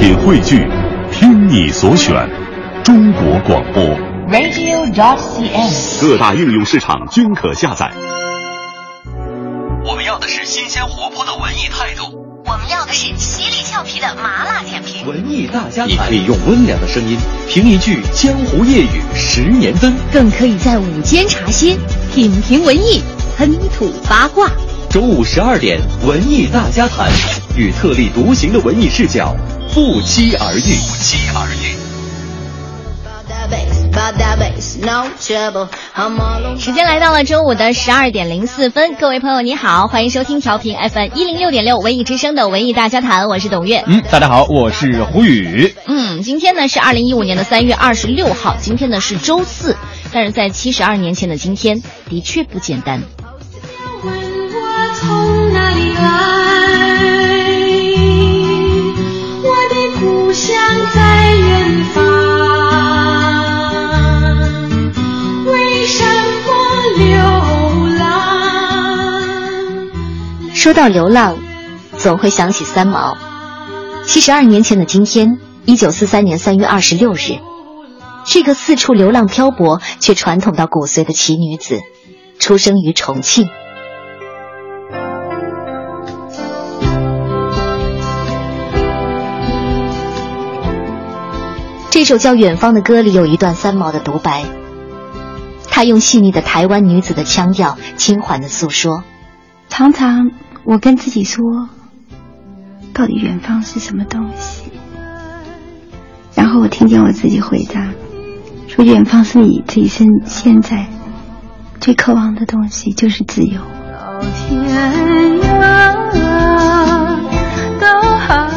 品汇聚，听你所选，中国广播。radio.dot.cn，。各大应用市场均可下载。我们要的是新鲜活泼的文艺态度。我们要的是犀利俏皮的麻辣点评。文艺大家你可以用温良的声音评一句江湖夜雨十年灯，更可以在午间茶歇品评文艺，喷吐八卦。周五十二点，文艺大家谈，与特立独行的文艺视角不期而遇。不期而遇。时间来到了周五的十二点零四分，各位朋友你好，欢迎收听调频 FM 一零六点六文艺之声的文艺大家谈，我是董月。嗯，大家好，我是胡宇。嗯，今天呢是二零一五年的三月二十六号，今天呢是周四，但是在七十二年前的今天，的确不简单。问我从哪里来？故乡在远方，为什么流浪？说到流浪，总会想起三毛。七十二年前的今天，一九四三年三月二十六日，这个四处流浪漂泊却传统到骨髓的奇女子，出生于重庆。这首叫《远方》的歌里有一段三毛的独白，他用细腻的台湾女子的腔调，轻缓的诉说。常常我跟自己说，到底远方是什么东西？然后我听见我自己回答，说远方是你这一生现在最渴望的东西，就是自由。到天涯，到海角。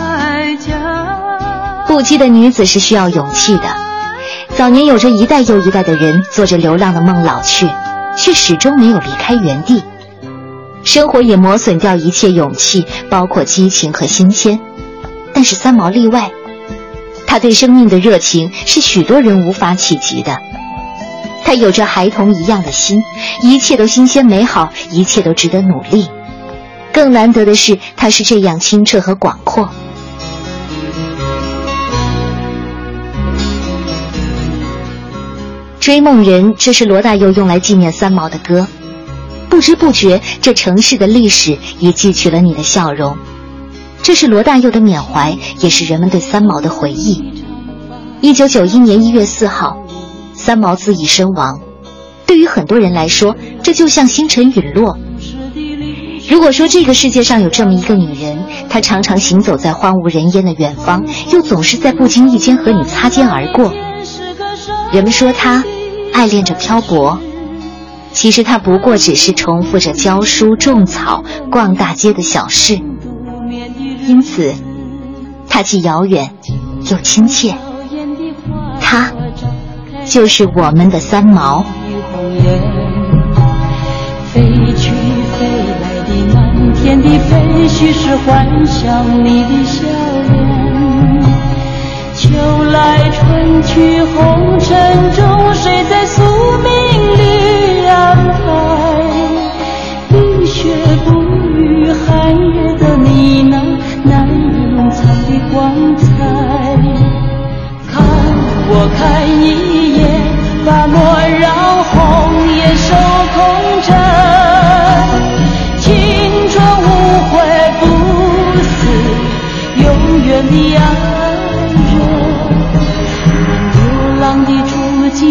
不羁的女子是需要勇气的。早年有着一代又一代的人做着流浪的梦老去，却始终没有离开原地。生活也磨损掉一切勇气，包括激情和新鲜。但是三毛例外，他对生命的热情是许多人无法企及的。他有着孩童一样的心，一切都新鲜美好，一切都值得努力。更难得的是，他是这样清澈和广阔。追梦人，这是罗大佑用来纪念三毛的歌。不知不觉，这城市的历史已记取了你的笑容。这是罗大佑的缅怀，也是人们对三毛的回忆。一九九一年一月四号，三毛自缢身亡。对于很多人来说，这就像星辰陨落。如果说这个世界上有这么一个女人，她常常行走在荒无人烟的远方，又总是在不经意间和你擦肩而过，人们说她爱恋着漂泊。其实他不过只是重复着教书、种草、逛大街的小事，因此，他既遥远又亲切。他就是我们的三毛。飞去飞来的满天的飞絮是幻想你的笑。来春去红尘中，谁在宿命里安排？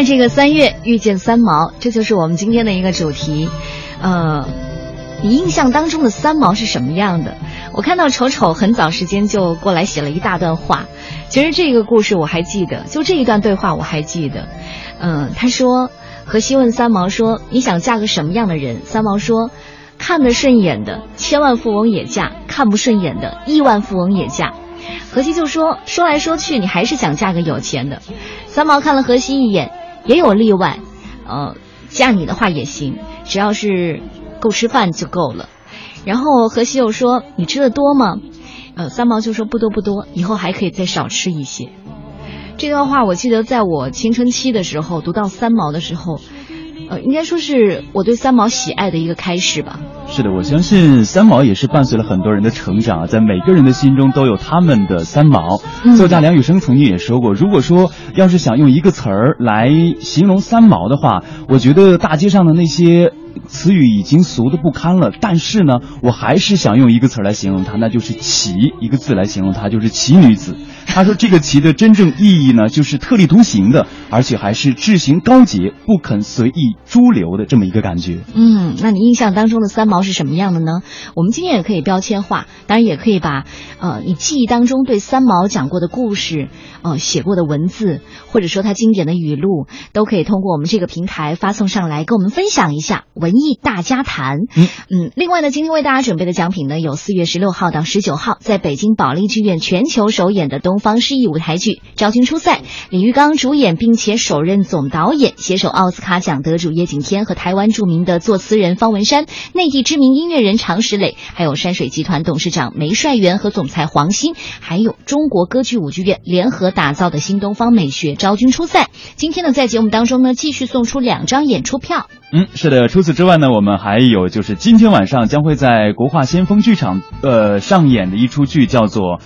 在这个三月遇见三毛，这就是我们今天的一个主题。呃，你印象当中的三毛是什么样的？我看到丑丑很早时间就过来写了一大段话，其实这个故事我还记得，就这一段对话我还记得。嗯，他说，荷西问三毛说：“你想嫁个什么样的人？”三毛说：“看得顺眼的，千万富翁也嫁；看不顺眼的，亿万富翁也嫁。”荷西就说：“说来说去，你还是想嫁个有钱的。”三毛看了荷西一眼，也有例外，呃，嫁你的话也行，只要是够吃饭就够了。然后何西又说：“你吃的多吗？”呃，三毛就说：“不多不多，以后还可以再少吃一些。”这段话我记得在我青春期的时候读到三毛的时候，呃，应该说是我对三毛喜爱的一个开始吧。是的，我相信三毛也是伴随了很多人的成长啊，在每个人的心中都有他们的三毛。作家梁羽生曾经也说过，如果说要是想用一个词儿来形容三毛的话，我觉得大街上的那些。词语已经俗的不堪了，但是呢，我还是想用一个词来形容她，那就是“奇”一个字来形容她，就是“奇女子”。他说这个“奇”的真正意义呢，就是特立独行的，而且还是志行高洁、不肯随意诸流的这么一个感觉。嗯，那你印象当中的三毛是什么样的呢？我们今天也可以标签化，当然也可以把呃你记忆当中对三毛讲过的故事、呃写过的文字，或者说他经典的语录，都可以通过我们这个平台发送上来，跟我们分享一下。文艺大家谈，嗯嗯，另外呢，今天为大家准备的奖品呢，有四月十六号到十九号在北京保利剧院全球首演的东方诗意舞台剧《昭君出塞》，李玉刚主演并且首任总导演，携手奥斯卡奖得主叶景天和台湾著名的作词人方文山，内地知名音乐人常石磊，还有山水集团董事长梅帅元和总裁黄鑫，还有中国歌剧舞剧院联合打造的新东方美学《昭君出塞》。今天呢，在节目当中呢，继续送出两张演出票。嗯，是的。除此之外呢，我们还有就是今天晚上将会在国画先锋剧场呃上演的一出剧，叫做《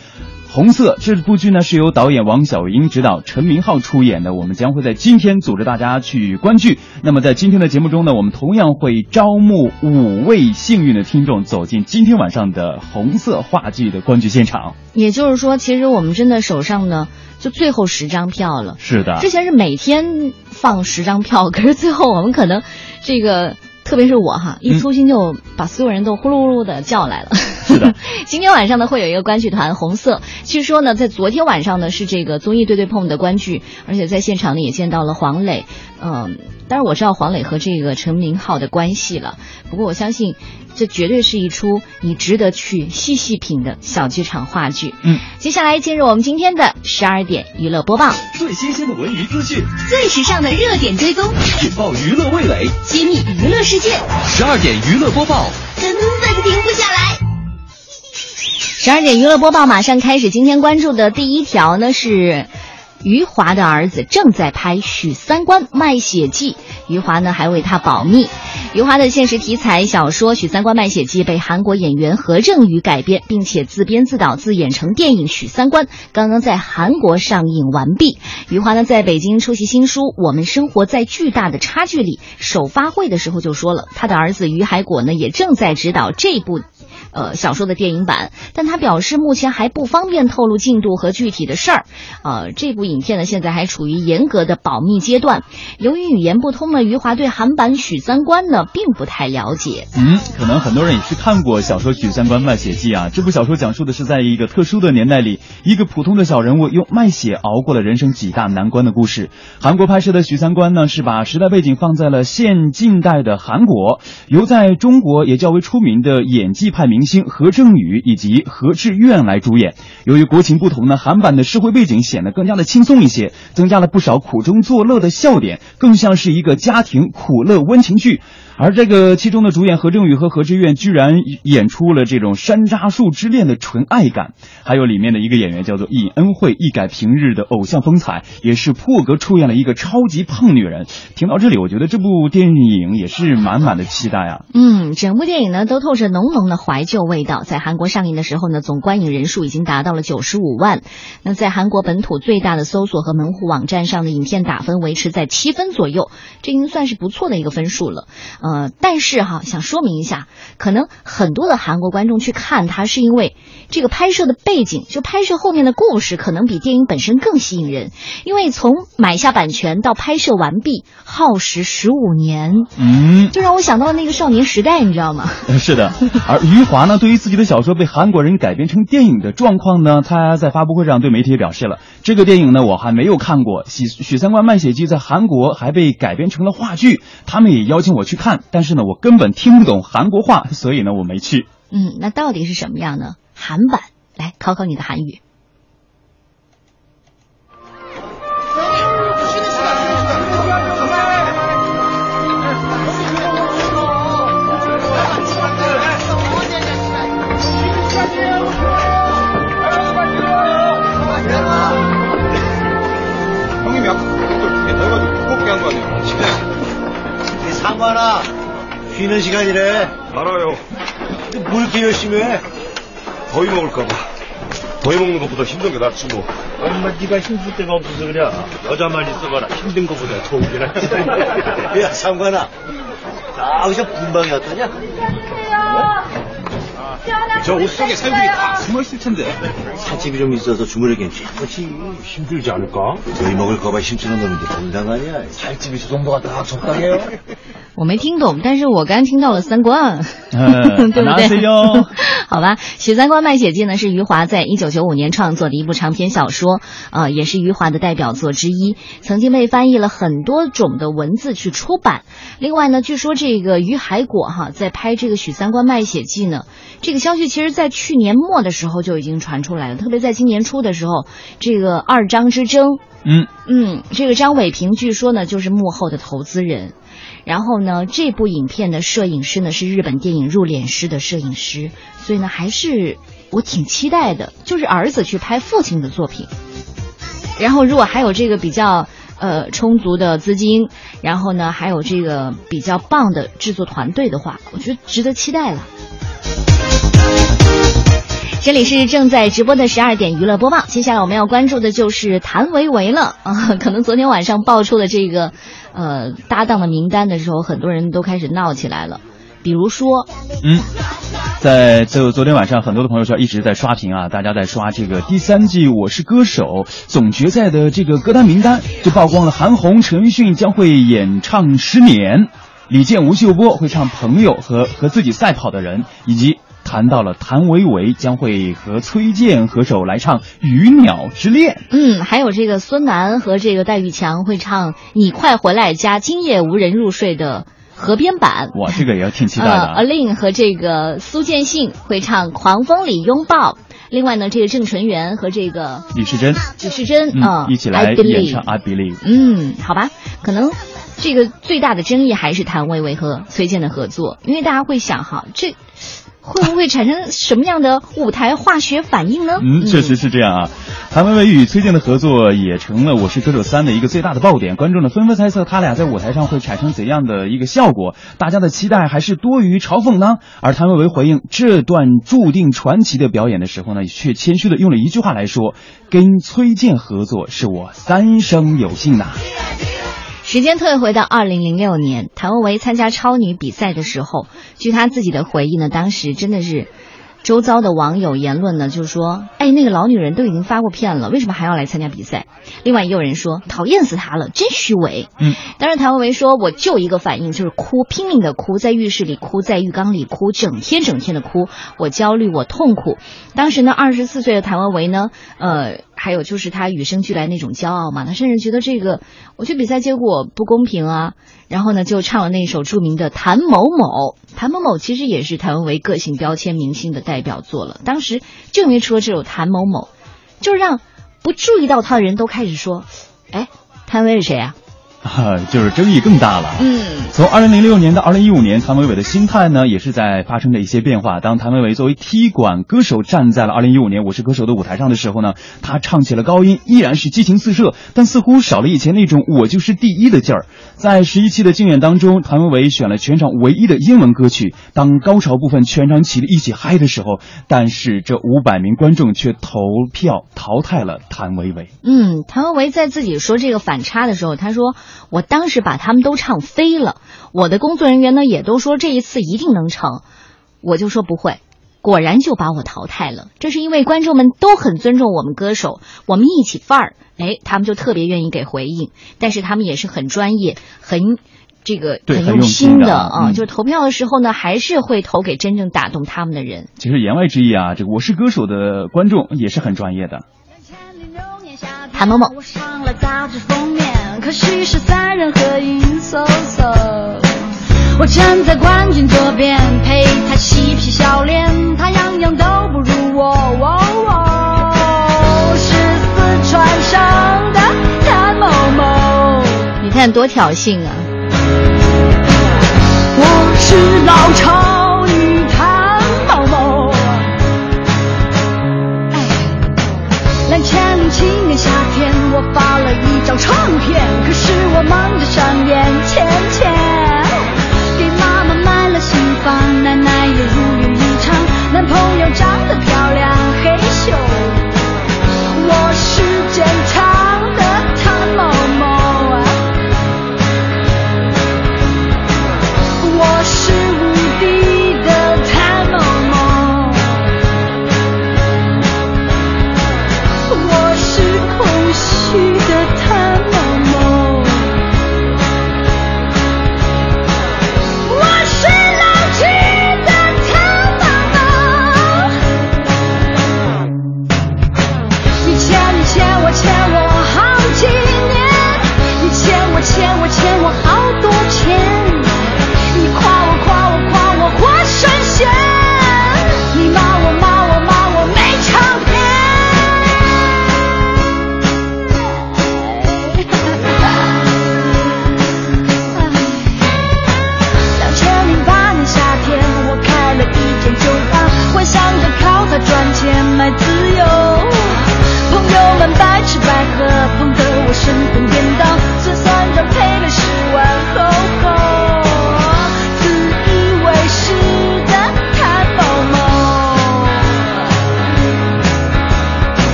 红色》。这部剧呢是由导演王小英执导，陈明昊出演的。我们将会在今天组织大家去观剧。那么在今天的节目中呢，我们同样会招募五位幸运的听众走进今天晚上的红色话剧的观剧现场。也就是说，其实我们真的手上呢。就最后十张票了，是的。之前是每天放十张票，可是最后我们可能这个，特别是我哈，一粗心就把所有人都呼噜呼噜的叫来了。是的。今天晚上呢会有一个观剧团红色，据说呢在昨天晚上呢是这个综艺对对碰的观剧，而且在现场呢也见到了黄磊，嗯，当然我知道黄磊和这个陈明昊的关系了，不过我相信。这绝对是一出你值得去细细品的小剧场话剧。嗯，接下来进入我们今天的十二点娱乐播报，最新鲜的文娱资讯，最时尚的热点追踪，引爆娱乐味蕾，揭秘娱乐世界。十二点娱乐播报，根本停不下来。十二点娱乐播报马上开始，今天关注的第一条呢是。余华的儿子正在拍《许三观卖血记》，余华呢还为他保密。余华的现实题材小说《许三观卖血记》被韩国演员何正宇改编，并且自编自导自演成电影《许三观》，刚刚在韩国上映完毕。余华呢在北京出席新书《我们生活在巨大的差距里》首发会的时候就说了，他的儿子余海果呢也正在指导这部。呃，小说的电影版，但他表示目前还不方便透露进度和具体的事儿。呃，这部影片呢，现在还处于严格的保密阶段。由于语言不通呢，余华对韩版《许三观》呢并不太了解。嗯，可能很多人也是看过小说《许三观卖血记》啊。这部小说讲述的是在一个特殊的年代里，一个普通的小人物用卖血熬过了人生几大难关的故事。韩国拍摄的《许三观》呢，是把时代背景放在了现近代的韩国，由在中国也较为出名的演技派明。星何正宇以及何志远来主演。由于国情不同呢，韩版的社会背景显得更加的轻松一些，增加了不少苦中作乐的笑点，更像是一个家庭苦乐温情剧。而这个其中的主演何正宇和何志远居然演出了这种山楂树之恋的纯爱感，还有里面的一个演员叫做尹恩惠，一改平日的偶像风采，也是破格出演了一个超级胖女人。听到这里，我觉得这部电影也是满满的期待啊。嗯，整部电影呢都透着浓浓的怀旧味道。在韩国上映的时候呢，总观影人数已经达到了九十五万。那在韩国本土最大的搜索和门户网站上的影片打分维持在七分左右，这已经算是不错的一个分数了。呃，但是哈，想说明一下，可能很多的韩国观众去看它，是因为这个拍摄的背景，就拍摄后面的故事，可能比电影本身更吸引人。因为从买下版权到拍摄完毕，耗时十五年，嗯，就让我想到了那个少年时代，你知道吗？是的。而余华呢，对于自己的小说被韩国人改编成电影的状况呢，他在发布会上对媒体表示了：这个电影呢，我还没有看过。许许三观卖血记在韩国还被改编成了话剧，他们也邀请我去看，但是呢，我根本听不懂韩国话，所以呢，我没去。嗯，那到底是什么样呢？韩版，来考考你的韩语。 쉬는 시간이래. 알아요. 뭘 이렇게 열심히 해? 더위 먹을까봐. 더위 먹는 것보다 힘든 게 낫지 뭐. 엄마 네가 힘줄 데가 없어서 그래. 여자만 있어봐라. 힘든 것보다 좋은 게라 야 상관아. 아 어디서 분방이 왔더냐 저 옷 속에 살들이 다 숨어있을 텐데. 사집이 좀 있어서 주무르겠지 그렇지 힘들지 않을까? 더위 먹을까봐 힘쓰는 놈인데 농담 아니야 살집이 저 정도가 딱 적당해요 我没听懂，但是我刚听到了三观，嗯对不对 안녕하세요 ？好吧，《许三观卖血记》呢是余华在一九九五年创作的一部长篇小说，呃，也是余华的代表作之一，曾经被翻译了很多种的文字去出版。另外呢，据说这个于海果哈在拍这个《许三观卖血记》呢，这个 消息其实在去年末的时候就已经传出来了，特别在今年初的时候，这个二张之争，嗯嗯，这个张伟平据说呢就是幕后的投资人。然后呢，这部影片的摄影师呢是日本电影《入殓师》的摄影师，所以呢还是我挺期待的，就是儿子去拍父亲的作品。然后如果还有这个比较呃充足的资金，然后呢还有这个比较棒的制作团队的话，我觉得值得期待了。这里是正在直播的十二点娱乐播报，接下来我们要关注的就是谭维维了 啊！可能昨天晚上爆出的这个呃搭档的名单的时候，很多人都开始闹起来了。比如说，嗯，在就昨天晚上，很多的朋友圈一直在刷屏啊，大家在刷这个第三季《我是歌手》总决赛的这个歌单名单，就曝光了韩红、陈奕迅将会演唱《十年》，李健、吴秀波会唱《朋友》和和自己赛跑的人，以及。谈到了谭维维将会和崔健合手来唱《鱼鸟之恋》，嗯，还有这个孙楠和这个戴玉强会唱《你快回来》加《今夜无人入睡》的河边版。哇，这个也要挺期待的。呃，Alin 和这个苏建信会唱《狂风里拥抱》。另外呢，这个郑淳元和这个李时珍，李时珍啊、嗯，一起来演唱《I Believe》。嗯，好吧，可能这个最大的争议还是谭维维和崔健的合作，因为大家会想哈，这。会不会产生什么样的舞台化学反应呢？嗯，确实是这样啊。谭维维与崔健的合作也成了《我是歌手三》的一个最大的爆点，观众呢纷纷猜测他俩在舞台上会产生怎样的一个效果，大家的期待还是多于嘲讽呢？而谭维维回应这段注定传奇的表演的时候呢，却谦虚的用了一句话来说：“跟崔健合作是我三生有幸呐。”时间退回到二零零六年，谭维维参加超女比赛的时候，据她自己的回忆呢，当时真的是，周遭的网友言论呢，就是说，哎，那个老女人都已经发过片了，为什么还要来参加比赛？另外也有人说，讨厌死她了，真虚伪。嗯，但是谭维维说，我就一个反应，就是哭，拼命的哭，在浴室里哭，在浴缸里哭，整天整天的哭，我焦虑，我痛苦。当时呢，二十四岁的谭维维呢，呃。还有就是他与生俱来那种骄傲嘛，他甚至觉得这个我去比赛结果不公平啊，然后呢就唱了那首著名的《谭某某》。谭某某其实也是谭维维个性标签明星的代表作了。当时就因为出了这首《谭某某》，就让不注意到他的人都开始说：“哎，谭维是谁啊？”啊，就是争议更大了。嗯，从二零零六年到二零一五年，谭维维的心态呢，也是在发生着一些变化。当谭维维作为踢馆歌手站在了二零一五年《我是歌手》的舞台上的时候呢，他唱起了高音，依然是激情四射，但似乎少了以前那种“我就是第一”的劲儿。在十一期的竞演当中，谭维维选了全场唯一的英文歌曲。当高潮部分全场起立一起嗨的时候，但是这五百名观众却投票淘汰了谭维维。嗯，谭维维在自己说这个反差的时候，他说。我当时把他们都唱飞了，我的工作人员呢也都说这一次一定能成，我就说不会。果然就把我淘汰了，这是因为观众们都很尊重我们歌手，我们一起范儿，哎，他们就特别愿意给回应，但是他们也是很专业，很这个对很用用心的。的啊，嗯。就是投票的时候呢，还是会投给真正打动他们的人。其实言外之意啊，这个我是歌手的观众也是很专业的。谭某某，我上了杂志封面，可惜是三人合影嗖嗖。我站在冠军左边，陪他嬉皮笑脸，他样样都不如我。哦哦是四川省的谭某某，你看多挑衅啊！我是老超去年夏天，我发了一张唱片，可是我忙着上演钱钱，给妈妈买了新房，奶奶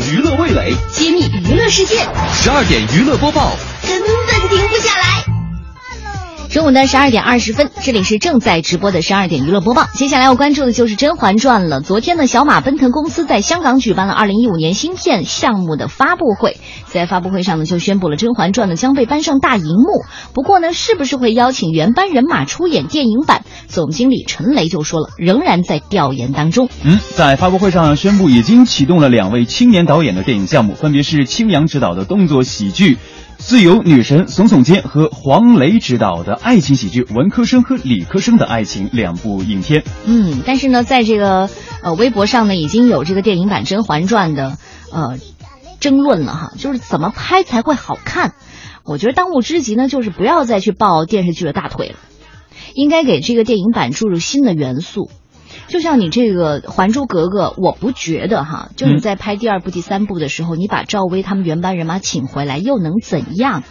娱乐味蕾。揭秘娱乐世界，十二点娱乐播报，午的十二点二十分，这里是正在直播的十二点娱乐播报。接下来要关注的就是《甄嬛传》了。昨天呢，小马奔腾公司在香港举办了二零一五年新片项目的发布会，在发布会上呢，就宣布了《甄嬛传》呢将被搬上大荧幕。不过呢，是不是会邀请原班人马出演电影版？总经理陈雷就说了，仍然在调研当中。嗯，在发布会上宣布已经启动了两位青年导演的电影项目，分别是青阳执导的动作喜剧《自由女神耸耸肩》和黄磊执导的爱情喜剧《文科生和理科生的爱情》两部影片。嗯，但是呢，在这个呃微博上呢，已经有这个电影版《甄嬛传》的呃争论了哈，就是怎么拍才会好看。我觉得当务之急呢，就是不要再去抱电视剧的大腿了，应该给这个电影版注入新的元素。就像你这个《还珠格格》，我不觉得哈，就你在拍第二部、第三部的时候，你把赵薇他们原班人马请回来，又能怎样？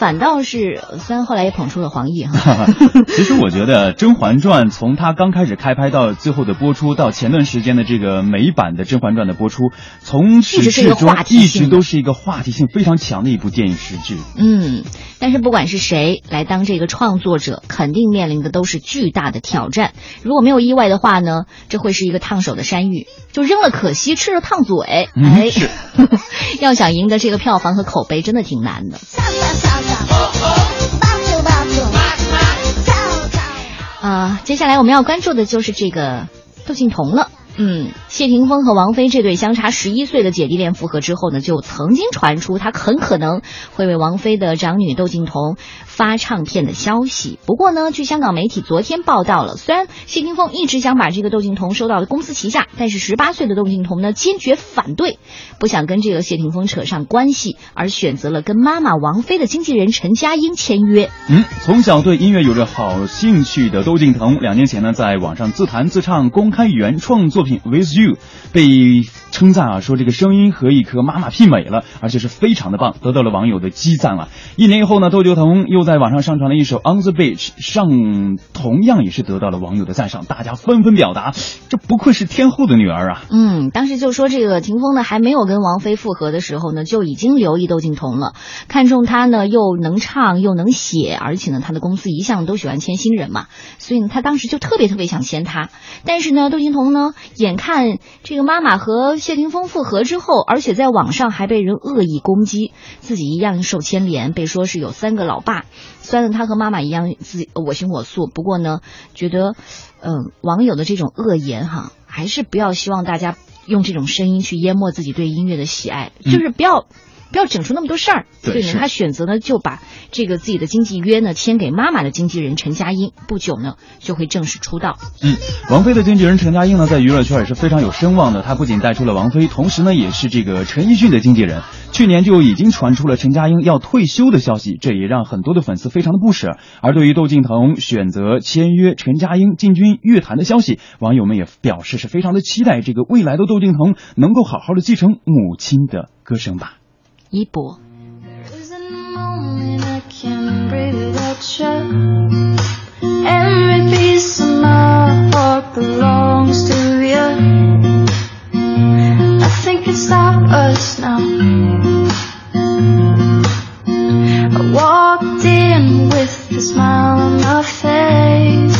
反倒是，虽然后来也捧出了黄奕哈，其实我觉得《甄嬛传》从它刚开始开拍到最后的播出，到前段时间的这个美版的《甄嬛传》的播出，从始至终一直都是一个话题性非常强的一部电影实质。嗯，但是不管是谁来当这个创作者，肯定面临的都是巨大的挑战。如果没有意外的话呢，这会是一个烫手的山芋，就扔了可惜，吃了烫嘴。嗯是，要想赢得这个票房和口碑，真的挺难的。啊、接下来我们要关注的就是这个窦靖童了。嗯，谢霆锋和王菲这对相差十一岁的姐弟恋复合之后呢，就曾经传出他很可能会为王菲的长女窦靖童发唱片的消息。不过呢，据香港媒体昨天报道了，虽然谢霆锋一直想把这个窦靖童收到公司旗下，但是十八岁的窦靖童呢坚决反对，不想跟这个谢霆锋扯上关系，而选择了跟妈妈王菲的经纪人陈佳英签约。嗯，从小对音乐有着好兴趣的窦靖童，两年前呢，在网上自弹自唱公开原创作品品《With You》被称赞啊，说这个声音和一颗妈妈媲美了，而且是非常的棒，得到了网友的激赞啊。一年以后呢，窦靖童又在网上上传了一首《On the Beach》，上同样也是得到了网友的赞赏，大家纷纷表达，这不愧是天后的女儿啊。嗯，当时就说这个霆锋呢还没有跟王菲复合的时候呢，就已经留意窦靖童了，看中他呢又能唱又能写，而且呢他的公司一向都喜欢签新人嘛，所以呢他当时就特别特别想签他。但是呢，窦靖童呢眼看这个妈妈和谢霆锋复合之后，而且在网上还被人恶意攻击，自己一样受牵连，被说是有三个老爸，虽然他和妈妈一样自己我行我素，不过呢觉得嗯网友的这种恶言哈，还是不要希望大家。用这种声音去淹没自己对音乐的喜爱，就是不要不要整出那么多事儿。所以呢，他选择呢就把这个自己的经纪约呢签给妈妈的经纪人陈佳音，不久呢就会正式出道。嗯，王菲的经纪人陈佳音呢在娱乐圈也是非常有声望的，他不仅带出了王菲，同时呢也是这个陈奕迅的经纪人。去年就已经传出了陈佳音要退休的消息，这也让很多的粉丝非常的不舍。而对于窦靖童选择签约陈佳音进军乐坛的消息，网友们也表示是非常的期待这个未来的窦靖童能够好好的继承母亲的歌声吧。一博。I walked in with a smile on my face.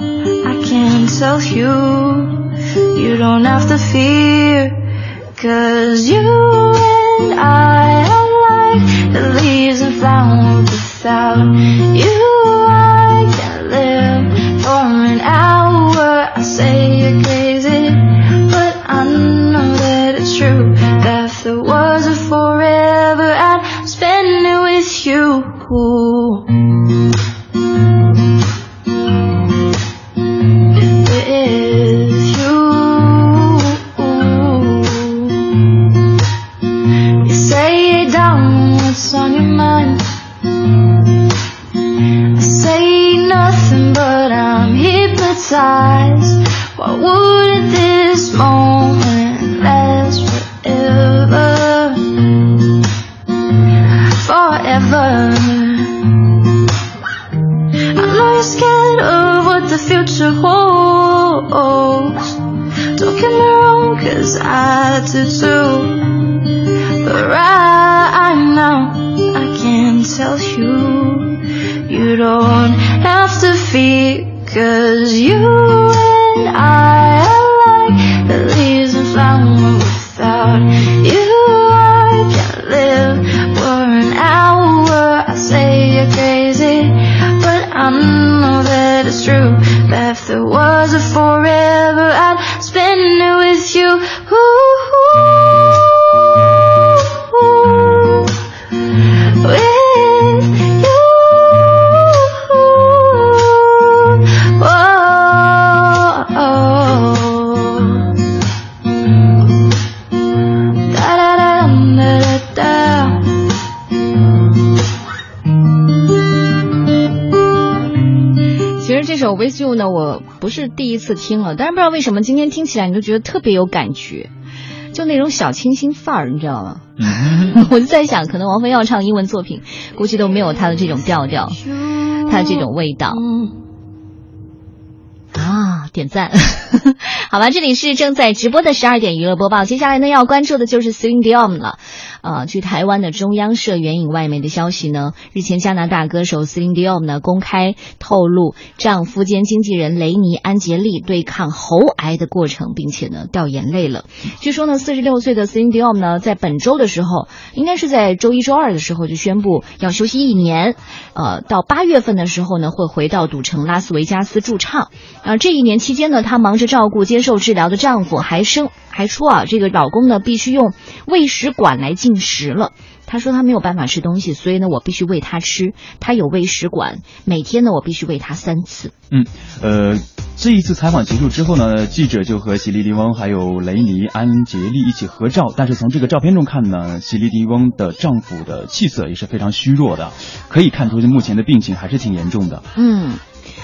can tell you, you don't have to fear. Cause you and I are like the leaves and flowers without you. I can't live for an hour. I say you're crazy, but I know that it's true. That if there was a forever, I'd spend it with you. 是第一次听了，但是不知道为什么今天听起来你就觉得特别有感觉，就那种小清新范儿，你知道吗？我就在想，可能王菲要唱英文作品，估计都没有她的这种调调，她的这种味道。啊，点赞，好吧，这里是正在直播的十二点娱乐播报，接下来呢要关注的就是 Celine Dion 了。呃，据台湾的中央社援引外媒的消息呢，日前加拿大歌手 Celine Dion 呢公开透露丈夫兼经纪人雷尼安杰利对抗喉癌的过程，并且呢掉眼泪了。据说呢，四十六岁的 Celine Dion 呢，在本周的时候，应该是在周一周二的时候就宣布要休息一年，呃，到八月份的时候呢会回到赌城拉斯维加斯驻唱。啊，这一年期间呢，她忙着照顾接受治疗的丈夫，还生还说啊，这个老公呢必须用喂食管来进食了。他说他没有办法吃东西，所以呢我必须喂他吃。他有喂食管，每天呢我必须喂他三次。嗯，呃，这一次采访结束之后呢，记者就和席利迪翁还有雷尼安杰利一起合照。但是从这个照片中看呢，席利迪翁的丈夫的气色也是非常虚弱的，可以看出目前的病情还是挺严重的。嗯。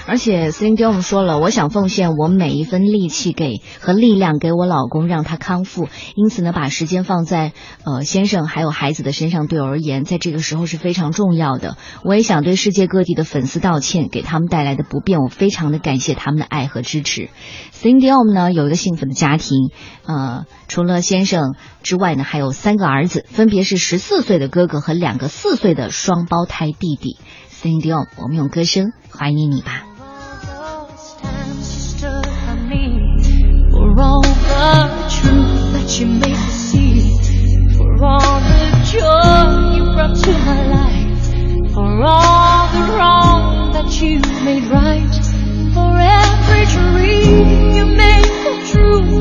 而且 Celine Dion 说了，我想奉献我每一分力气给和力量给我老公，让他康复。因此呢，把时间放在呃先生还有孩子的身上，对我而言，在这个时候是非常重要的。我也想对世界各地的粉丝道歉，给他们带来的不便，我非常的感谢他们的爱和支持。Celine Dion 呢有一个幸福的家庭，呃，除了先生之外呢，还有三个儿子，分别是十四岁的哥哥和两个四岁的双胞胎弟弟。Celine Dion，我们用歌声怀念你吧。All the truth that you made me see, for all the joy you brought to my life, for all the wrong that you made right, for every dream you made come true,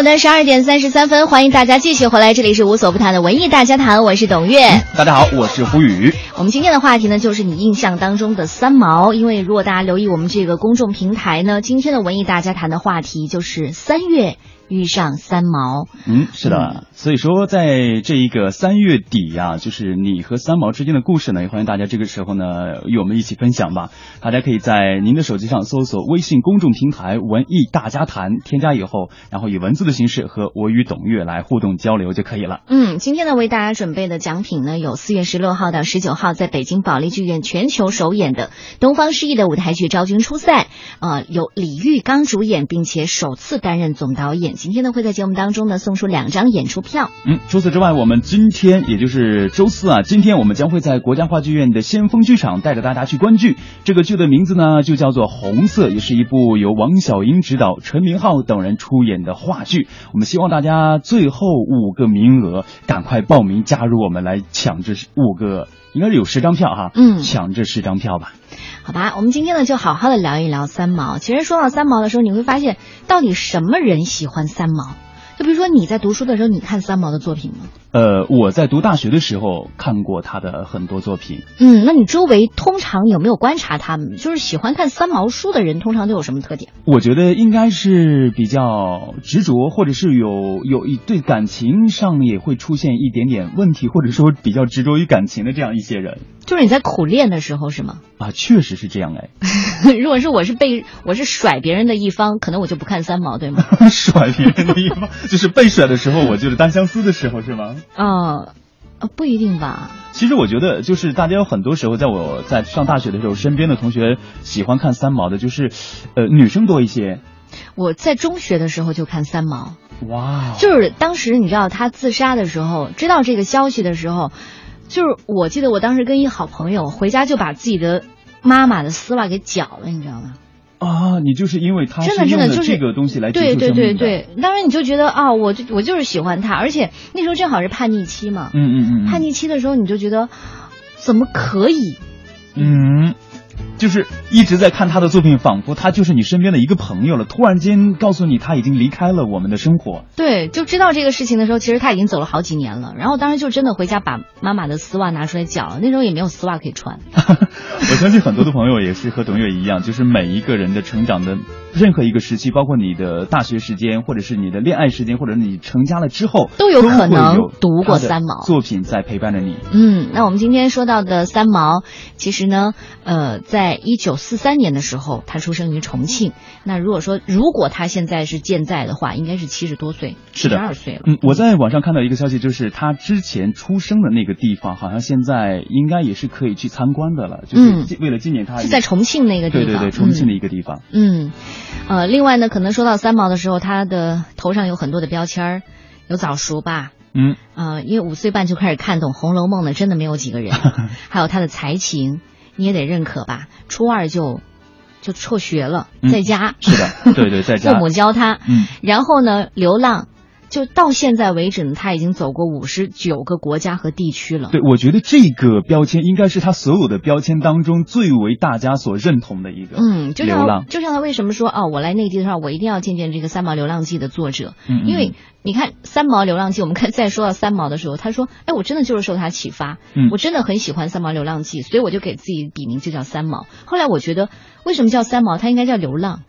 午的十二点三十三分，欢迎大家继续回来，这里是无所不谈的文艺大家谈，我是董月。大家好，我是胡宇。我们今天的话题呢，就是你印象当中的三毛。因为如果大家留意我们这个公众平台呢，今天的文艺大家谈的话题就是三月遇上三毛。嗯，是的。所以说，在这一个三月底呀、就是你和三毛之间的故事呢，也欢迎大家这个时候呢与我们一起分享吧。大家可以在您的手机上搜索微信公众平台“文艺大家谈”，添加以后，然后以文字的形式和我与董月来互动交流就可以了。嗯，今天呢为大家准备的奖品呢，有四月十六号到十九号在北京保利剧院全球首演的东方诗意的舞台剧《昭君出塞》，呃，由李玉刚主演，并且首次担任总导演。今天呢会在节目当中呢送出两张演出票。嗯，除此之外，我们今天也就是周四啊，今天我们将会在国家话剧院的先锋剧场带着大家去观剧。这个剧的名字呢就叫做《红色》，也是一部由王小英执导、陈明昊等人出演的话剧。我们希望大家最后五个名额赶快报名加入我们，来抢这五个，应该是有十张票哈，嗯抢这十张票吧。好吧，我们今天呢就好好的聊一聊三毛。其实说到三毛的时候，你会发现到底什么人喜欢三毛？就比如说你在读书的时候，你看三毛的作品吗？呃，我在读大学的时候看过他的很多作品。嗯，那你周围通常有没有观察他们？就是喜欢看三毛书的人，通常都有什么特点？我觉得应该是比较执着，或者是有有一对感情上也会出现一点点问题，或者说比较执着于感情的这样一些人就是你在苦练的时候是吗？啊，确实是这样哎。如果是我是被我是甩别人的一方，可能我就不看三毛，对吗？甩别人的一方，就是被甩的时候，我就是单相思的时候，是吗？哦，呃，不一定吧。其实我觉得，就是大家有很多时候，在我在上大学的时候，身边的同学喜欢看三毛的，就是，呃，女生多一些。我在中学的时候就看三毛，哇，就是当时你知道他自杀的时候，知道这个消息的时候，就是我记得我当时跟一好朋友回家就把自己的妈妈的丝袜给绞了，你知道吗？啊，你就是因为他真的真的就是这个东西来结对对。对对，当然你就觉得啊，我就我就是喜欢他，而且那时候正好是叛逆期嘛，嗯嗯嗯嗯，叛逆期的时候你就觉得怎么可以？嗯，就是一直在看他的作品，仿佛他就是你身边的一个朋友了。突然间告诉你他已经离开了我们的生活，对，就知道这个事情的时候，其实他已经走了好几年了。然后当时就真的回家把妈妈的丝袜拿出来绞了，那时候也没有丝袜可以穿。我相信很多的朋友也是和董月一样，就是每一个人的成长的任何一个时期，包括你的大学时间，或者是你的恋爱时间，或者你成家了之后，都有可能有读过三毛作品在陪伴着你。嗯，那我们今天说到的三毛，其实呢，呃，在在一九四三年的时候，他出生于重庆。那如果说如果他现在是健在的话，应该是七十多岁，是的，七十二岁了。嗯，我在网上看到一个消息，就是他之前出生的那个地方，好像现在应该也是可以去参观的了，就是为了纪念他。是在重庆那个地方，对对对，重庆的一个地方。嗯，呃，另外呢，可能说到三毛的时候，他的头上有很多的标签儿，有早熟吧。嗯，呃，因为五岁半就开始看懂《红楼梦》的，真的没有几个人。还有他的才情，你也得认可吧？初二就就辍学了，在家。是的，对对，在家。父母教他。嗯。然后呢，流浪。就到现在为止呢，他已经走过五十九个国家和地区了。对，我觉得这个标签应该是他所有的标签当中最为大家所认同的一个。嗯，就流浪。就像他为什么说哦，我来内地的话，我一定要见见这个《三毛流浪记》的作者。嗯。因为你看《三毛流浪记》，我们看再说到三毛的时候，他说：“哎，我真的就是受他启发，嗯，我真的很喜欢《三毛流浪记》，所以我就给自己笔名就叫三毛。”后来我觉得，为什么叫三毛？他应该叫流浪。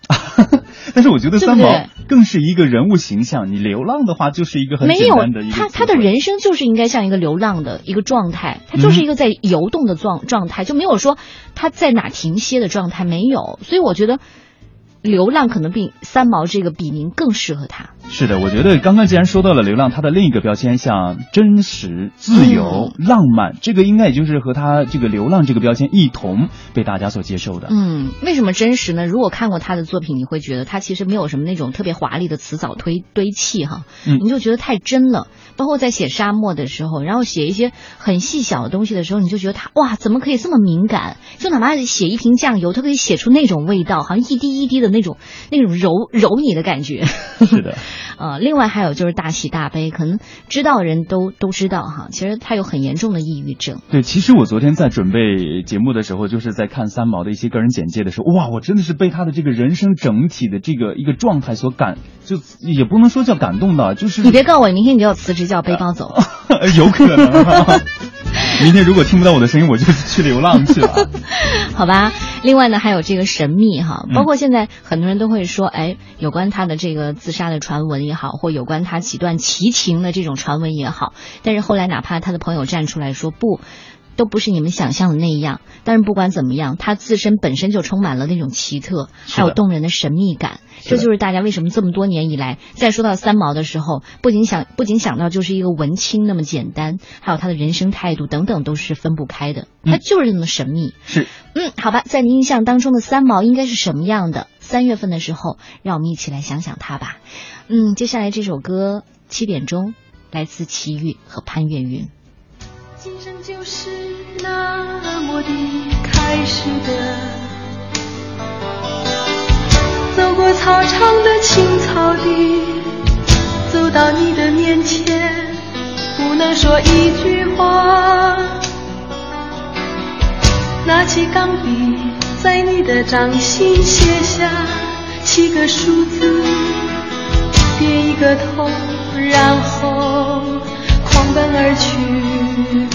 但是我觉得三毛更是一个人物形象。你流浪的话，就是一个很没有的他他的人生就是应该像一个流浪的一个状态，他就是一个在游动的状状态，就没有说他在哪停歇的状态，没有。所以我觉得。流浪可能比三毛这个笔名更适合他。是的，我觉得刚刚既然说到了流浪，他的另一个标签像真实、自由、浪漫，这个应该也就是和他这个流浪这个标签一同被大家所接受的。嗯，为什么真实呢？如果看过他的作品，你会觉得他其实没有什么那种特别华丽的词藻堆堆砌哈，嗯，你就觉得太真了。包括在写沙漠的时候，然后写一些很细小的东西的时候，你就觉得他哇，怎么可以这么敏感？就哪怕写一瓶酱油，他可以写出那种味道，好像一滴一滴的。那种那种揉揉你的感觉，是的，呃，另外还有就是大喜大悲，可能知道人都都知道哈，其实他有很严重的抑郁症。对，其实我昨天在准备节目的时候，就是在看三毛的一些个人简介的时候，哇，我真的是被他的这个人生整体的这个一个状态所感，就也不能说叫感动到，就是你别告诉我，明天你就要辞职，叫背包走，有可能。明天如果听不到我的声音，我就去流浪去了。好吧，另外呢，还有这个神秘哈，包括现在很多人都会说，哎，有关他的这个自杀的传闻也好，或有关他几段奇情的这种传闻也好，但是后来哪怕他的朋友站出来说不。都不是你们想象的那样，但是不管怎么样，他自身本身就充满了那种奇特，还有动人的神秘感。这就是大家为什么这么多年以来，在说到三毛的时候，不仅想不仅想到就是一个文青那么简单，还有他的人生态度等等都是分不开的。他就是那么神秘。是，嗯，好吧，在您印象当中的三毛应该是什么样的？三月份的时候，让我们一起来想想他吧。嗯，接下来这首歌七点钟，来自齐豫和潘越云。今生就是那么的开始的，走过操场的青草地，走到你的面前，不能说一句话。拿起钢笔，在你的掌心写下七个数字，点一个头，然后狂奔而去。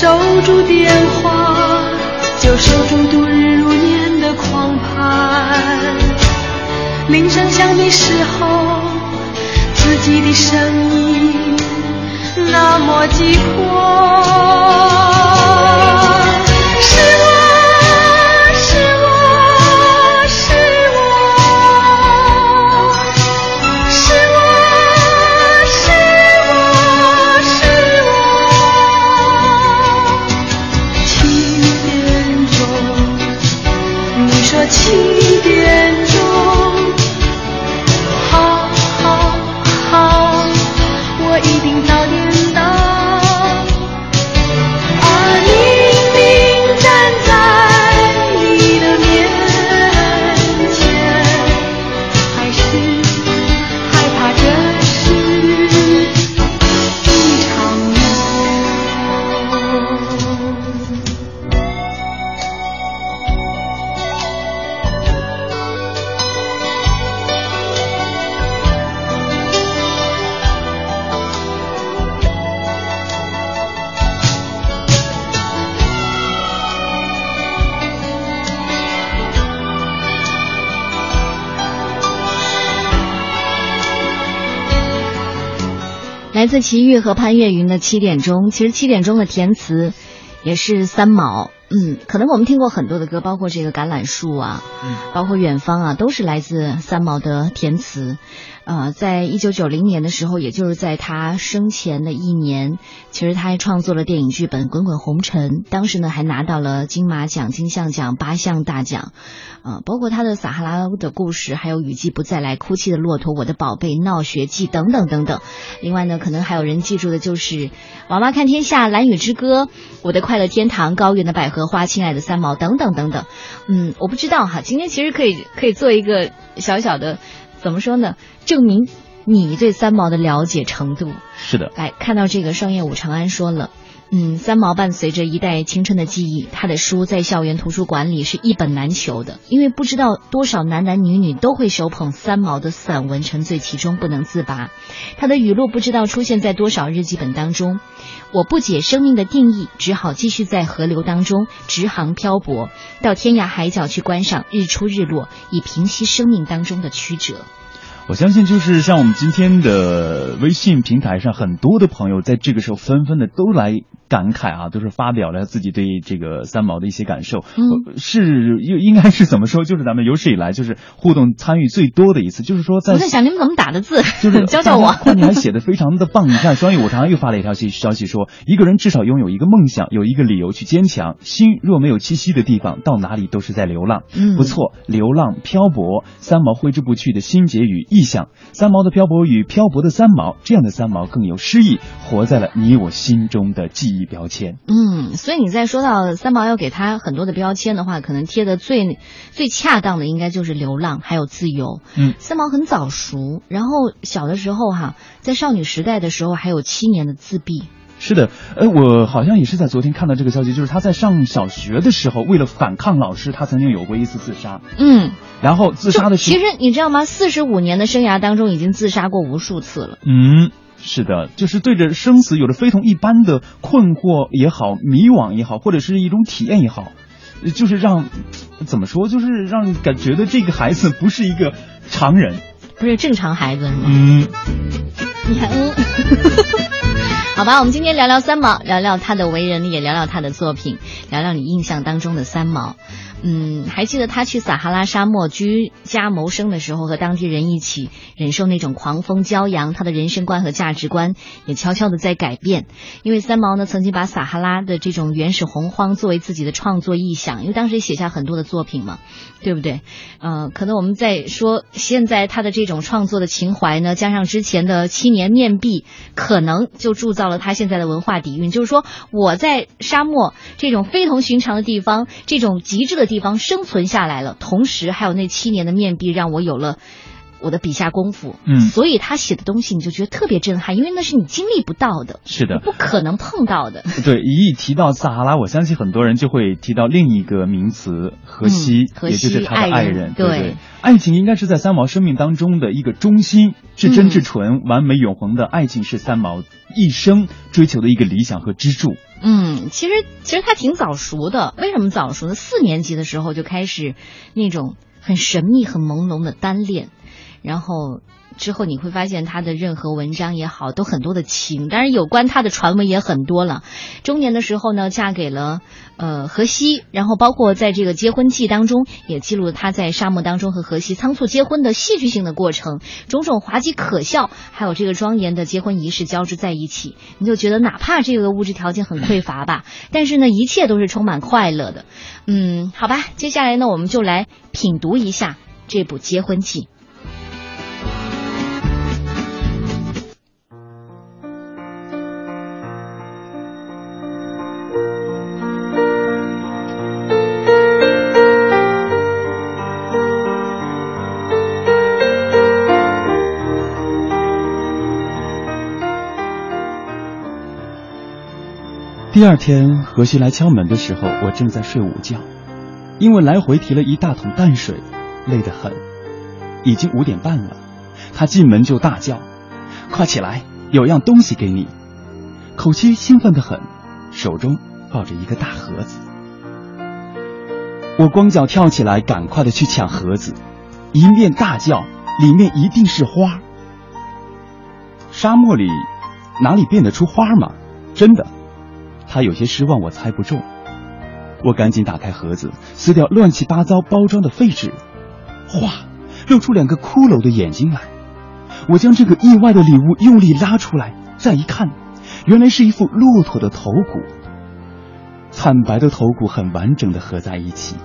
守住电话，就守住度日如年的狂盼。铃声响的时候，自己的声音那么急迫。自齐豫和潘越云的七点钟，其实七点钟的填词也是三毛。嗯，可能我们听过很多的歌，包括这个橄榄树啊，嗯，包括远方啊，都是来自三毛的填词。呃，在一九九零年的时候，也就是在他生前的一年，其实他还创作了电影剧本《滚滚红尘》，当时呢还拿到了金马奖、金像奖八项大奖。呃，包括他的《撒哈拉的故事》，还有《雨季不再来》、《哭泣的骆驼》、《我的宝贝》、《闹学记》等等等等。另外呢，可能还有人记住的就是《娃娃看天下》、《蓝雨之歌》、《我的快乐天堂》、《高原的百合花》、《亲爱的三毛》等等等等。嗯，我不知道哈，今天其实可以可以做一个小小的。怎么说呢？证明你对三毛的了解程度。是的，来看到这个双叶武长安说了，嗯，三毛伴随着一代青春的记忆，他的书在校园图书馆里是一本难求的，因为不知道多少男男女女都会手捧三毛的散文，沉醉其中不能自拔。他的语录不知道出现在多少日记本当中。我不解生命的定义，只好继续在河流当中直航漂泊，到天涯海角去观赏日出日落，以平息生命当中的曲折。我相信，就是像我们今天的微信平台上，很多的朋友在这个时候纷纷的都来感慨啊，都是发表了自己对这个三毛的一些感受。嗯，是应应该是怎么说？就是咱们有史以来就是互动参与最多的一次。就是说，在我在想你们怎么打的字，就是 教教我。你还写的非常的棒。你看，双语我常常又发了一条信消息说，一个人至少拥有一个梦想，有一个理由去坚强。心若没有栖息的地方，到哪里都是在流浪。嗯，不错，流浪漂泊，三毛挥之不去的心结与意象。三毛的漂泊与漂泊的三毛，这样的三毛更有诗意，活在了你我心中的记忆标签。嗯，所以你在说到三毛要给他很多的标签的话，可能贴的最最恰当的应该就是流浪，还有自由。嗯，三毛很早熟，然后小的时候哈，在少女时代的时候还有七年的自闭。是的，呃，我好像也是在昨天看到这个消息，就是他在上小学的时候，为了反抗老师，他曾经有过一次自杀。嗯，然后自杀的时候，其实你知道吗？四十五年的生涯当中，已经自杀过无数次了。嗯，是的，就是对着生死有着非同一般的困惑也好，迷惘也好，或者是一种体验也好，就是让怎么说，就是让感觉得这个孩子不是一个常人，不是正常孩子是吗？嗯，你还，嗯。好吧，我们今天聊聊三毛，聊聊他的为人，也聊聊他的作品，聊聊你印象当中的三毛。嗯，还记得他去撒哈拉沙漠居家谋生的时候，和当地人一起忍受那种狂风骄阳，他的人生观和价值观也悄悄的在改变。因为三毛呢，曾经把撒哈拉的这种原始洪荒作为自己的创作意象，因为当时写下很多的作品嘛，对不对？呃，可能我们在说现在他的这种创作的情怀呢，加上之前的七年面壁，可能就铸造了他现在的文化底蕴。就是说，我在沙漠这种非同寻常的地方，这种极致的。地方生存下来了，同时还有那七年的面壁，让我有了我的笔下功夫。嗯，所以他写的东西你就觉得特别震撼，因为那是你经历不到的，是的，不可能碰到的。对，一提到撒哈拉，我相信很多人就会提到另一个名词——荷西，也就是他的爱人。对，爱情应该是在三毛生命当中的一个中心，至真至纯、完美永恒的爱情是三毛一生追求的一个理想和支柱。嗯，其实其实他挺早熟的。为什么早熟呢？四年级的时候就开始那种很神秘、很朦胧的单恋，然后。之后你会发现他的任何文章也好，都很多的情，当然有关他的传闻也很多了。中年的时候呢，嫁给了呃荷西，然后包括在这个结婚记当中，也记录了他在沙漠当中和荷西仓促结婚的戏剧性的过程，种种滑稽可笑，还有这个庄严的结婚仪式交织在一起，你就觉得哪怕这个物质条件很匮乏吧，但是呢，一切都是充满快乐的。嗯，好吧，接下来呢，我们就来品读一下这部结婚记。第二天，荷西来敲门的时候，我正在睡午觉，因为来回提了一大桶淡水，累得很。已经五点半了，他进门就大叫：“快起来，有样东西给你！”口气兴奋的很，手中抱着一个大盒子。我光脚跳起来，赶快的去抢盒子，一面大叫：“里面一定是花！沙漠里哪里变得出花吗？真的。”他有些失望，我猜不中。我赶紧打开盒子，撕掉乱七八糟包装的废纸，哗，露出两个骷髅的眼睛来。我将这个意外的礼物用力拉出来，再一看，原来是一副骆驼的头骨。惨白的头骨很完整的合在一起，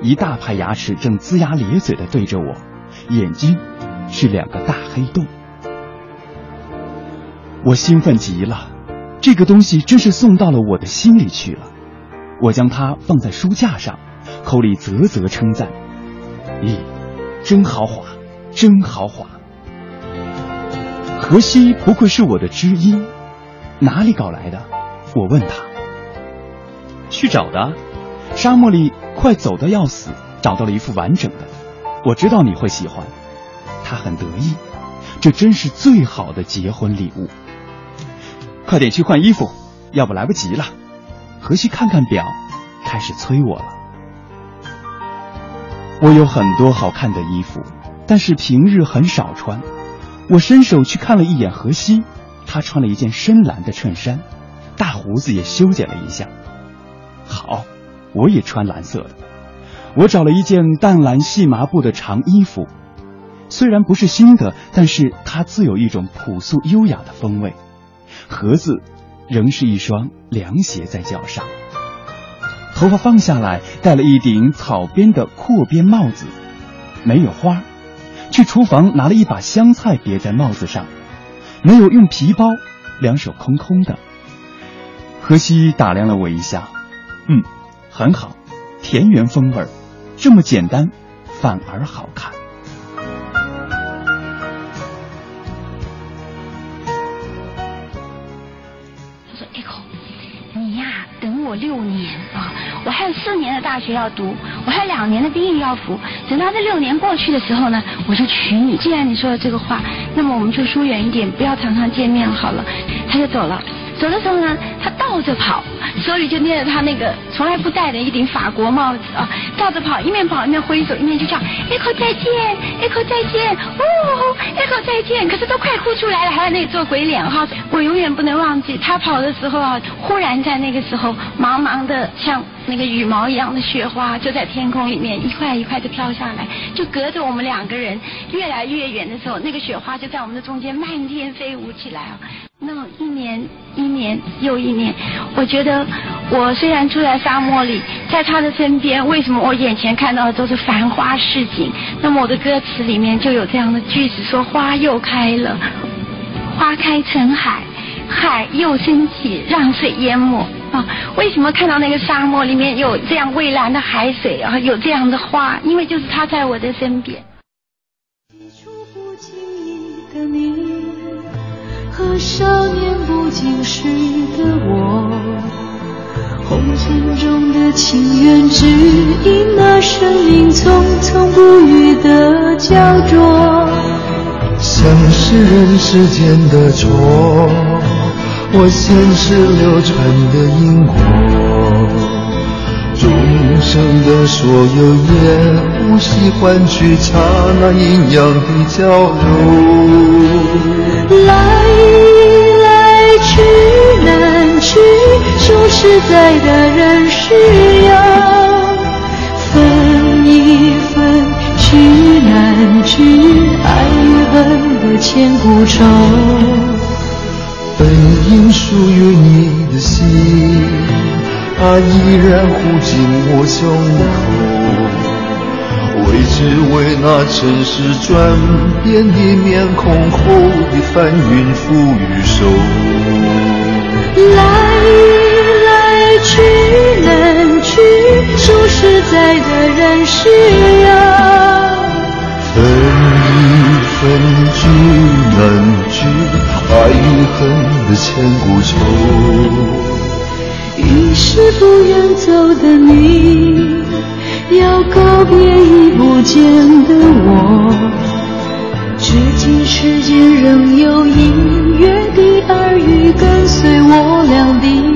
一大排牙齿正龇牙咧嘴的对着我，眼睛是两个大黑洞。我兴奋极了，这个东西真是送到了我的心里去了。我将它放在书架上，口里啧啧称赞：“咦，真豪华，真豪华！”荷西不愧是我的知音，哪里搞来的？我问他。去找的，沙漠里快走的要死，找到了一副完整的。我知道你会喜欢。他很得意，这真是最好的结婚礼物。快点去换衣服，要不来不及了。荷西看看表，开始催我了。我有很多好看的衣服，但是平日很少穿。我伸手去看了一眼荷西，他穿了一件深蓝的衬衫，大胡子也修剪了一下。好，我也穿蓝色的。我找了一件淡蓝细麻布的长衣服，虽然不是新的，但是它自有一种朴素优雅的风味。盒子仍是一双凉鞋在脚上，头发放下来，戴了一顶草编的阔边帽子，没有花。去厨房拿了一把香菜别在帽子上，没有用皮包，两手空空的。荷西打量了我一下，嗯，很好，田园风味儿这么简单，反而好看。六年啊，我还有四年的大学要读，我还有两年的兵役要服。等到这六年过去的时候呢，我就娶你。既然你说了这个话，那么我们就疏远一点，不要常常见面好了。他就走了。走的时候呢，他倒着跑，手里就捏着他那个从来不戴的一顶法国帽子啊，倒着跑，一面跑一面挥手，一面就叫 Echo 再见，Echo 再见，哦，Echo 再见。可是都快哭出来了，还在那里做鬼脸哈。我永远不能忘记他跑的时候啊，忽然在那个时候，茫茫的像那个羽毛一样的雪花就在天空里面一块一块的飘下来，就隔着我们两个人越来越远的时候，那个雪花就在我们的中间漫天飞舞起来啊。那么一年一年又一年，我觉得我虽然住在沙漠里，在他的身边，为什么我眼前看到的都是繁花似锦？那么我的歌词里面就有这样的句子，说花又开了，花开成海，海又升起，让水淹没啊！为什么看到那个沙漠里面有这样蔚蓝的海水啊，有这样的花？因为就是他在我的身边。和少年不经事的我，红尘中的情缘，只因那生命匆匆不语的胶着。像是人世间的错，我前世流传的因果，众生的所有也无需换取刹那阴阳的交流。来。去难去，说实在的人是要分一分，去难聚，爱与恨的千古愁。本应属于你的心，它依然护紧我胸口。为只为那尘世转变的面孔后的翻云覆雨手。来来去难去，说实在的人是要分一分聚难聚，爱与恨的千古愁。于是不愿走的你。要告别已不见的我，至今世间仍有隐约的耳语跟随我俩的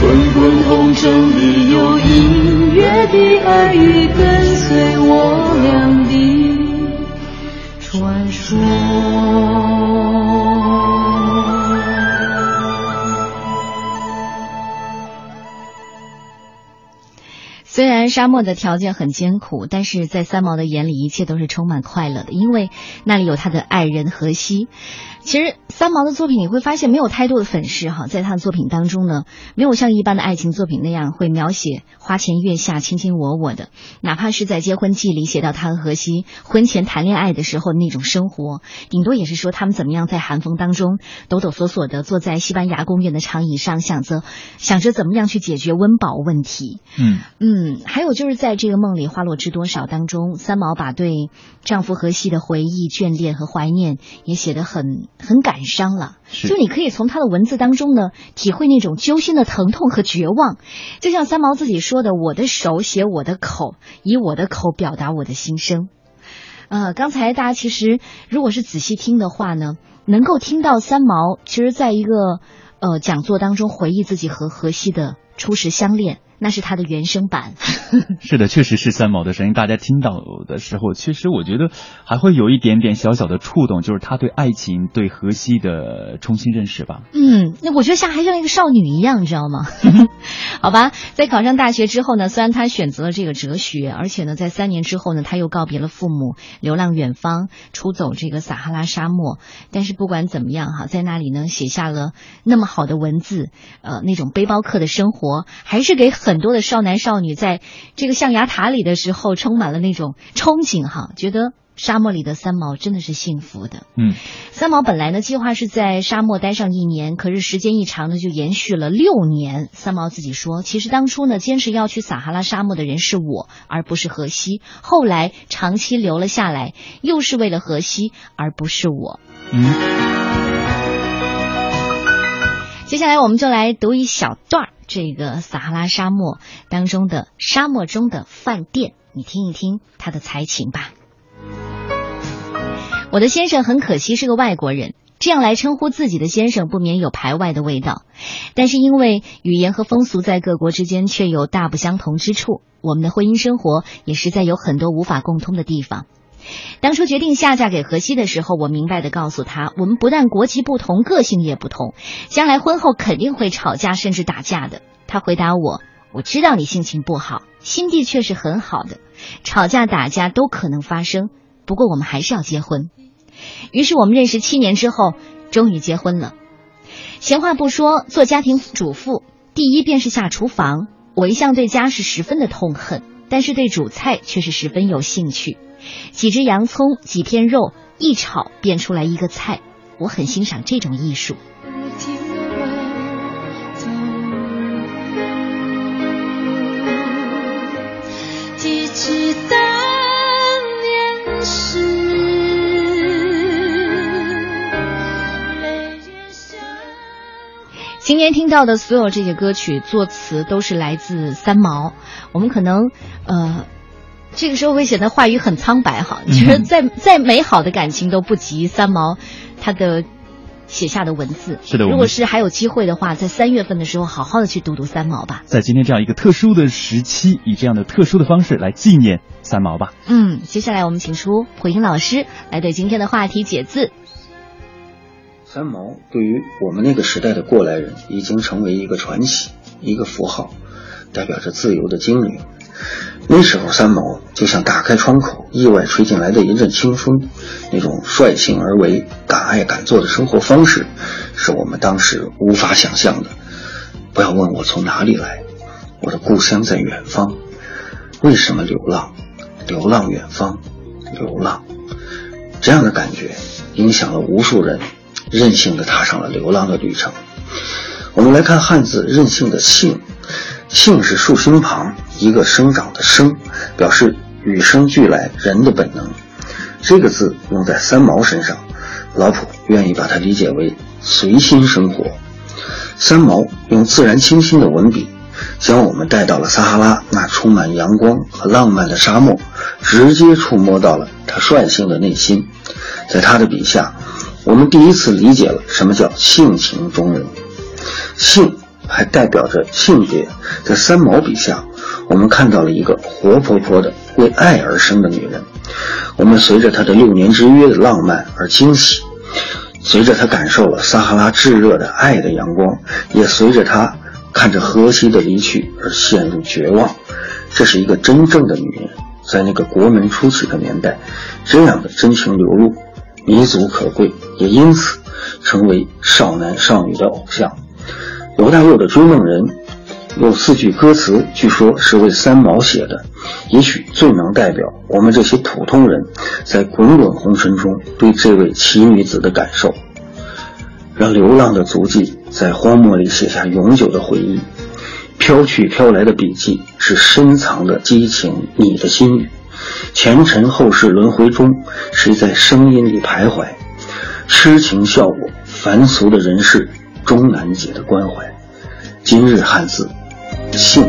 滚滚红尘里有隐约的耳语跟随我俩的传说。虽然沙漠的条件很艰苦，但是在三毛的眼里，一切都是充满快乐的，因为那里有他的爱人荷西。其实三毛的作品你会发现没有太多的粉饰哈，在他的作品当中呢，没有像一般的爱情作品那样会描写花前月下卿卿我我的，哪怕是在结婚记里写到他和荷西婚前谈恋爱的时候那种生活，顶多也是说他们怎么样在寒风当中抖抖索索的坐在西班牙公园的长椅上，想着想着怎么样去解决温饱问题。嗯嗯，还有就是在这个梦里花落知多少当中，三毛把对丈夫荷西的回忆、眷恋和怀念也写得很。很感伤了，就你可以从他的文字当中呢，体会那种揪心的疼痛和绝望。就像三毛自己说的：“我的手写我的口，以我的口表达我的心声。”呃，刚才大家其实如果是仔细听的话呢，能够听到三毛其实在一个呃讲座当中回忆自己和荷西的初识相恋。那是他的原声版。是的，确实是三毛的声音。大家听到的时候，其实我觉得还会有一点点小小的触动，就是他对爱情、对荷西的重新认识吧。嗯，那我觉得像还像一个少女一样，你知道吗？好吧，在考上大学之后呢，虽然他选择了这个哲学，而且呢，在三年之后呢，他又告别了父母，流浪远方，出走这个撒哈拉沙漠。但是不管怎么样哈，在那里呢，写下了那么好的文字，呃，那种背包客的生活，还是给。很多的少男少女在这个象牙塔里的时候，充满了那种憧憬哈，觉得沙漠里的三毛真的是幸福的。嗯，三毛本来呢计划是在沙漠待上一年，可是时间一长呢就延续了六年。三毛自己说，其实当初呢坚持要去撒哈拉沙漠的人是我，而不是荷西。后来长期留了下来，又是为了荷西，而不是我。嗯。接下来我们就来读一小段这个撒哈拉沙漠当中的沙漠中的饭店，你听一听他的才情吧。我的先生很可惜是个外国人，这样来称呼自己的先生不免有排外的味道。但是因为语言和风俗在各国之间却有大不相同之处，我们的婚姻生活也实在有很多无法共通的地方。当初决定下嫁给荷西的时候，我明白的告诉他，我们不但国籍不同，个性也不同，将来婚后肯定会吵架，甚至打架的。他回答我：“我知道你心情不好，心地却是很好的，吵架打架都可能发生，不过我们还是要结婚。”于是我们认识七年之后，终于结婚了。闲话不说，做家庭主妇，第一便是下厨房。我一向对家事十分的痛恨，但是对煮菜却是十分有兴趣。几只洋葱，几片肉，一炒变出来一个菜，我很欣赏这种艺术。今天听到的所有这些歌曲，作词都是来自三毛。我们可能，呃。这个时候会显得话语很苍白哈，你觉得再再美好的感情都不及三毛他的写下的文字。是的，如果是还有机会的话，在三月份的时候好好的去读读三毛吧。在今天这样一个特殊的时期，以这样的特殊的方式来纪念三毛吧。嗯，接下来我们请出普英老师来对今天的话题解字。三毛对于我们那个时代的过来人，已经成为一个传奇，一个符号，代表着自由的精灵。那时候，三毛就像打开窗口，意外吹进来的一阵清风，那种率性而为、敢爱敢做的生活方式，是我们当时无法想象的。不要问我从哪里来，我的故乡在远方。为什么流浪？流浪远方，流浪。这样的感觉影响了无数人，任性的踏上了流浪的旅程。我们来看汉字“任性”的“性”。性是竖心旁一个生长的生，表示与生俱来人的本能。这个字用在三毛身上，老普愿意把它理解为随心生活。三毛用自然清新的文笔，将我们带到了撒哈拉那充满阳光和浪漫的沙漠，直接触摸到了他率性的内心。在他的笔下，我们第一次理解了什么叫性情中人。性还代表着性别，在三毛笔下，我们看到了一个活泼泼的为爱而生的女人。我们随着她的六年之约的浪漫而惊喜。随着她感受了撒哈拉炙热的爱的阳光，也随着她看着荷西的离去而陷入绝望。这是一个真正的女人，在那个国门初起的年代，这样的真情流露，弥足可贵，也因此成为少男少女的偶像。罗大佑的《追梦人》有四句歌词，据说是为三毛写的，也许最能代表我们这些普通人在滚滚红尘中对这位奇女子的感受。让流浪的足迹在荒漠里写下永久的回忆，飘去飘来的笔迹是深藏的激情，你的心语。前尘后世轮回中，谁在声音里徘徊？痴情笑我，凡俗的人世终难解的关怀。今日汉字。幸。